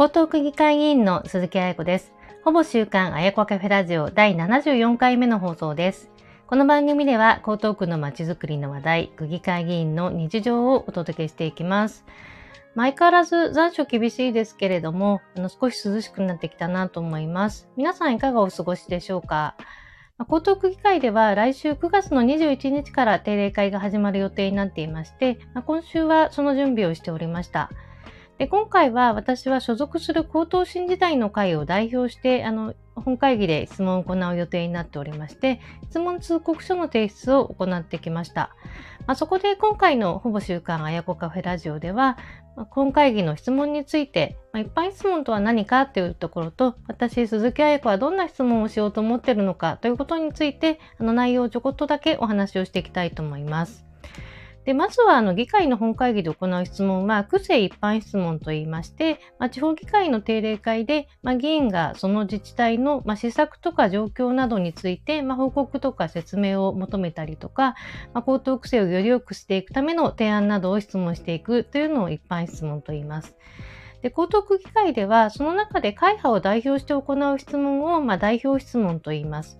江東区議会議員の鈴木彩子です。ほぼ週刊あやこカフェラジオ第74回目の放送です。この番組では江東区のまちづくりの話題、区議会議員の日常をお届けしていきます。相変わらず残暑厳しいですけれども、あの少し涼しくなってきたなと思います。皆さんいかがお過ごしでしょうか？江東区議会では来週9月の21日から定例会が始まる予定になっていまして、今週はその準備をしておりました。で今回は私は所属する高等新時代の会を代表して、あの、本会議で質問を行う予定になっておりまして、質問通告書の提出を行ってきました。まあ、そこで今回のほぼ週刊あやこカフェラジオでは、まあ、本会議の質問について、まあ、一般質問とは何かというところと、私、鈴木彩子はどんな質問をしようと思っているのかということについて、あの内容をちょこっとだけお話をしていきたいと思います。で、まずは、あの、議会の本会議で行う質問は、区政一般質問といいまして、まあ、地方議会の定例会で、まあ、議員がその自治体の、まあ、施策とか状況などについて、まあ、報告とか説明を求めたりとか、まあ、高等区政をより良くしていくための提案などを質問していくというのを一般質問と言います。で、江東区議会では、その中で会派を代表して行う質問を、まあ、代表質問と言います。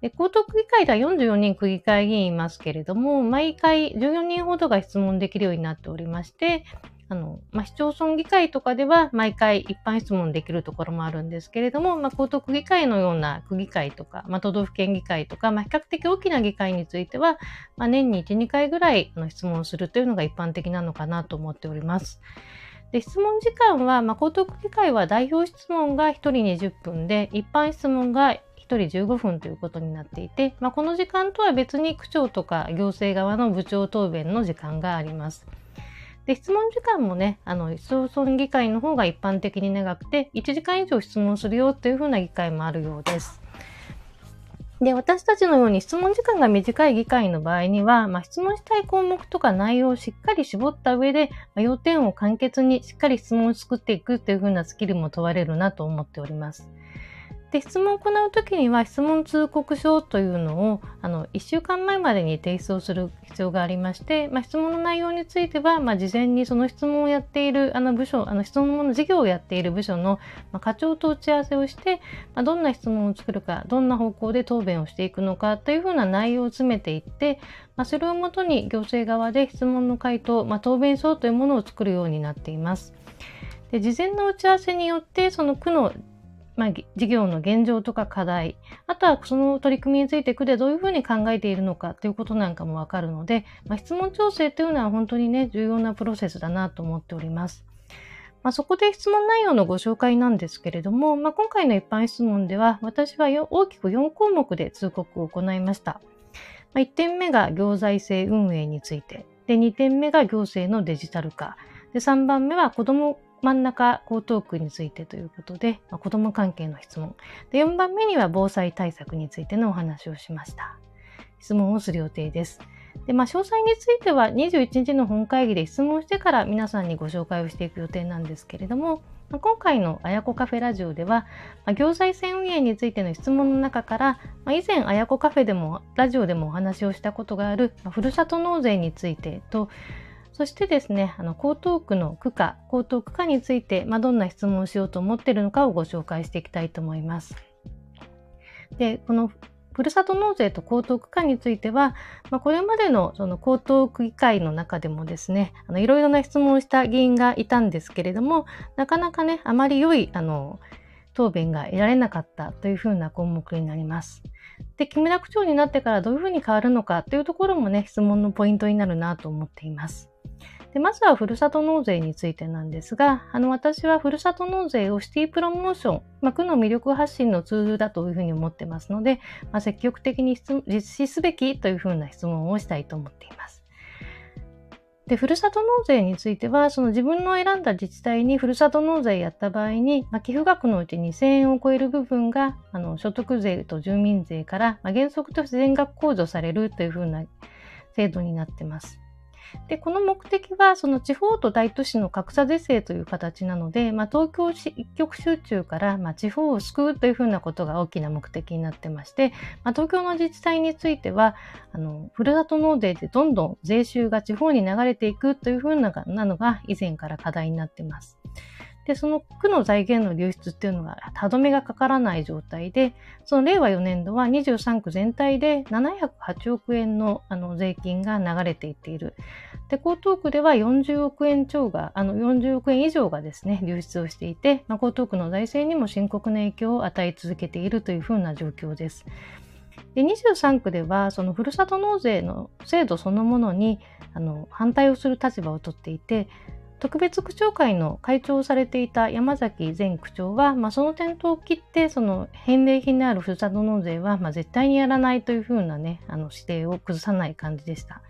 で江東区議会では44人区議会議員いますけれども、毎回14人ほどが質問できるようになっておりまして、あの、まあ、市町村議会とかでは毎回一般質問できるところもあるんですけれども、まあ、江東区議会のような区議会とか、まあ、都道府県議会とか、まあ、比較的大きな議会については、まあ、年に1、2回ぐらいの質問をするというのが一般的なのかなと思っております。で質問時間は、まあ、江東区議会は代表質問が1人20分で、一般質問が人15分ということになっていて、まあ、この時間とは別に区長とか行政側の部長答弁の時間があります。で質問時間もね、あの、市町村議会の方が一般的に長くて、1時間以上質問するよというふうな議会もあるようです。で、私たちのように質問時間が短い議会の場合には、まあ、質問したい項目とか内容をしっかり絞った上で、まあ、要点を簡潔にしっかり質問を作っていくというふうなスキルも問われるなと思っております。で質問を行うときには質問通告書というのをあの1週間前までに提出をする必要がありまして、まあ、質問の内容については、まあ、事前にその質問をやっているあの部署あの質問の事業をやっている部署の、まあ、課長と打ち合わせをして、ま、どんな質問を作るかどんな方向で答弁をしていくのかというふうな内容を詰めていって、ま、それをもとに行政側で質問の回答、ま、答弁書というものを作るようになっています。で事前の打ち合わせによってその区のまあ、事業の現状とか課題、あとはその取り組みについて区でどういうふうに考えているのかということなんかもわかるので、まあ、質問調整というのは本当にね、重要なプロセスだなと思っております。まあ、そこで質問内容のご紹介なんですけれども、まあ、今回の一般質問では、私は大きく4項目で通告を行いました。まあ、1点目が行財政運営について、で2点目が行政のデジタル化、で3番目は子ども真ん中江東区についてということで、まあ、子ども関係の質問。で4番目には防災対策についてのお話をしました。質問をする予定です。で、まあ、詳細については21日の本会議で質問してから皆さんにご紹介をしていく予定なんですけれども、まあ、今回のあやこカフェラジオでは、まあ、行財政運営についての質問の中から、まあ、以前あやこカフェでもラジオでもお話をしたことがある、まあ、ふるさと納税についてとそしてですね、あの江東区の区価、江東区価について、まあ、どんな質問をしようと思っているのかをご紹介していきたいと思います。で、このふるさと納税と江東区価については、まあ、これまでのその江東区議会の中でもですね、あのいろいろな質問をした議員がいたんですけれども、なかなかね、あまり良いあの答弁が得られなかったというふうな項目になります。で、木村区長になってからどういうふうに変わるのかというところもね、質問のポイントになるなと思っています。でまずはふるさと納税についてなんですが、あの私はふるさと納税をシティプロモーション、まあ、区の魅力発信のツールだというふうに思ってますので、まあ、積極的に実施すべきというふうな質問をしたいと思っています。で、ふるさと納税については、その自分の選んだ自治体にふるさと納税やった場合に、まあ、寄付額のうち2000円を超える部分が、あの所得税と住民税から、まあ、原則として全額控除されるというふうな制度になってます。で、この目的は、その地方と大都市の格差是正という形なので、まあ、東京市一極集中から、まあ、地方を救うというふうなことが大きな目的になってまして、まあ、東京の自治体については、あの、ふるさと納税でどんどん税収が地方に流れていくというふうなのが以前から課題になってます。で、その区の財源の流出っていうのが歯止めがかからない状態で、その令和4年度は23区全体で708億円のあの税金が流れていっている。で、江東区では40億円超が、あの40億円以上がですね、流出をしていて、まあ、江東区の財政にも深刻な影響を与え続けているというふうな状況です。で23区ではそのふるさと納税の制度そのものにあの反対をする立場をとっていて特別区長会の会長をされていた山崎前区長は、まあ、その点灯を切ってその返礼品であるふるさと納税は、まあ、絶対にやらないというふうなねあの指定を崩さない感じでした。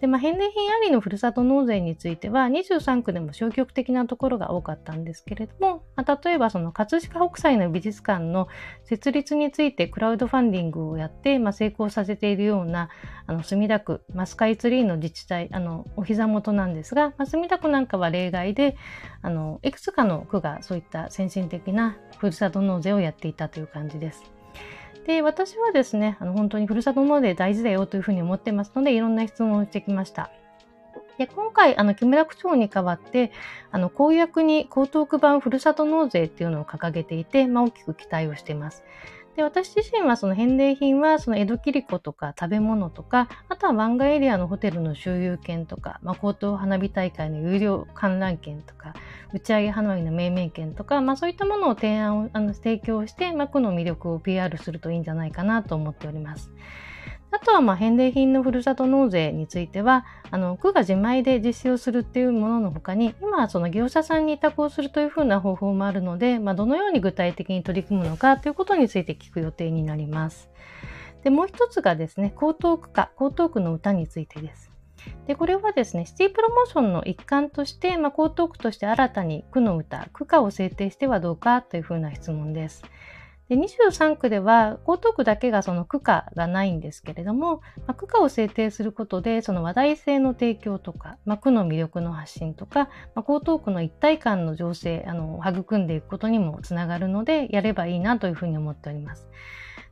で、まあ、返礼品ありのふるさと納税については、23区でも消極的なところが多かったんですけれども、まあ、例えばその葛飾北斎の美術館の設立についてクラウドファンディングをやって、まあ、成功させているような、あの、墨田区、まあ、スカイツリーの自治体、あの、お膝元なんですが、まあ、墨田区なんかは例外で、あの、いくつかの区がそういった先進的なふるさと納税をやっていたという感じです。で、私はですね、あの本当にふるさと納税大事だよというふうに思ってますので、いろんな質問をしてきました。で今回、あの木村区長に代わって、あの公約に江東区版ふるさと納税っていうのを掲げていて、まあ、大きく期待をしています。で私自身はその返礼品はその江戸切子とか食べ物とかあとは湾岸エリアのホテルの周遊券とか、まあ、高等花火大会の有料観覧券とか打ち上げ花火の命名券とか、まあ、そういったものを提案をあの提供して、ま、区の魅力を PR するといいんじゃないかなと思っております。あとはまあ返礼品のふるさと納税については、あの区が自前で実施をするっていうものの他に、今はその業者さんに委託をするというふうな方法もあるので、まあ、どのように具体的に取り組むのかということについて聞く予定になります。で、もう一つがですね、江東区か、江東区の歌についてです。で、これはですね、シティプロモーションの一環として、まあ、江東区として新たに区の歌、区歌を制定してはどうかというふうな質問です。で23区では江東区だけがその区価がないんですけれども、まあ、区価を制定することでその話題性の提供とか、まあ、区の魅力の発信とか、まあ、江東区の一体感の情勢あの育んでいくことにもつながるのでやればいいなというふうに思っております。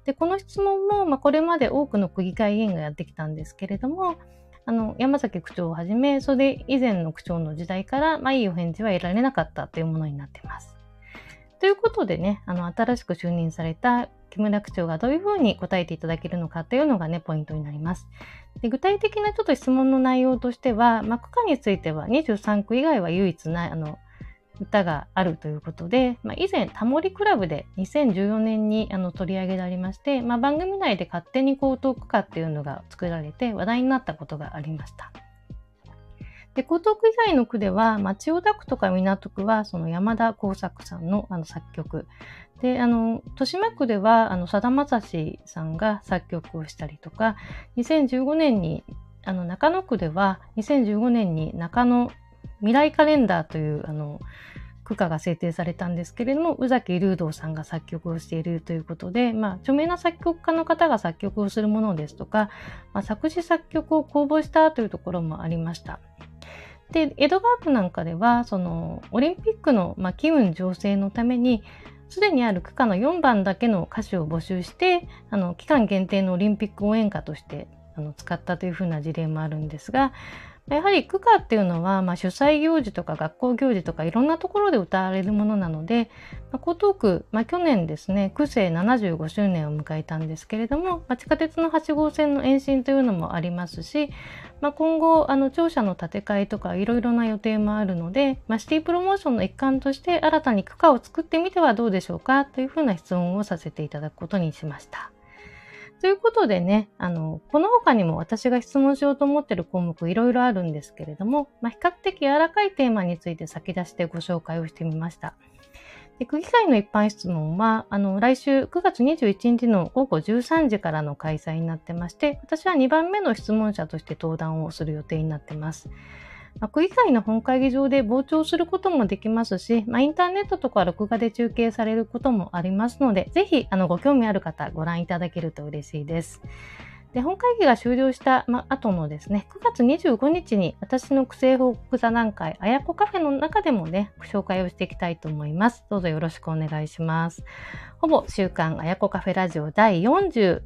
でこの質問も、まあ、これまで多くの区議会議員がやってきたんですけれどもあの山崎区長をはじめそれ以前の区長の時代から、まあ、いいお返事は得られなかったというものになっています。ということでね、あの、新しく就任された木村区長がどういうふうに答えていただけるのかというのがね、ポイントになります。で具体的なちょっと質問の内容としては、まあ、区間については23区以外は唯一ない、あの、歌があるということで、まあ、以前、タモリクラブで2014年にあの取り上げられまして、まあ、番組内で勝手に江東区歌っていうのが作られて話題になったことがありました。で、江東区以外の区では、まあ、千代田区とか港区は、その山田耕作さんのあの作曲。で、あの、豊島区では、あの、さだまさしさんが作曲をしたりとか、2015年に、あの、中野区では、2015年に中野未来カレンダーという、あの、区歌が制定されたんですけれども、宇崎竜道さんが作曲をしているということで、まあ、著名な作曲家の方が作曲をするものですとか、まあ、作詞作曲を公募したというところもありました。で、江戸川区なんかでは、その、オリンピックの、まあ、機運醸成のために、すでにある区間の4番だけの歌手を募集して、あの、期間限定のオリンピック応援歌としてあの使ったというふうな事例もあるんですが、やはり区歌っていうのは、まあ、主催行事とか学校行事とかいろんなところで歌われるものなので、まあ、江東区、まあ、去年ですね、区政75周年を迎えたんですけれども、まあ、地下鉄の8号線の延伸というのもありますし、まあ、今後、あの、庁舎の建て替えとかいろいろな予定もあるので、まあ、シティプロモーションの一環として新たに区歌を作ってみてはどうでしょうかというふうな質問をさせていただくことにしました。ということでね、あの、この他にも私が質問しようと思っている項目いろいろあるんですけれども、まあ、比較的柔らかいテーマについて先出してご紹介をしてみました。で区議会の一般質問は、あの、来週9月21日の午後13時からの開催になってまして、私は2番目の質問者として登壇をする予定になってます。まあ、区議会の本会議場で傍聴することもできますし、まあ、インターネットとか録画で中継されることもありますので、ぜひあのご興味ある方ご覧いただけると嬉しいです。で本会議が終了した、ま、後のですね、9月25日に私の区政報告座談会、あやこカフェの中でもね、紹介をしていきたいと思います。どうぞよろしくお願いします。ほぼ週刊あやこカフェラジオ第40、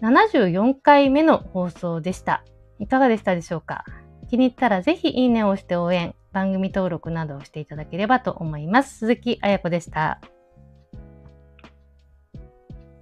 74回目の放送でした。いかがでしたでしょうか？気に入ったらぜひいいねを押して応援、番組登録などをしていただければと思います。鈴木彩子でした。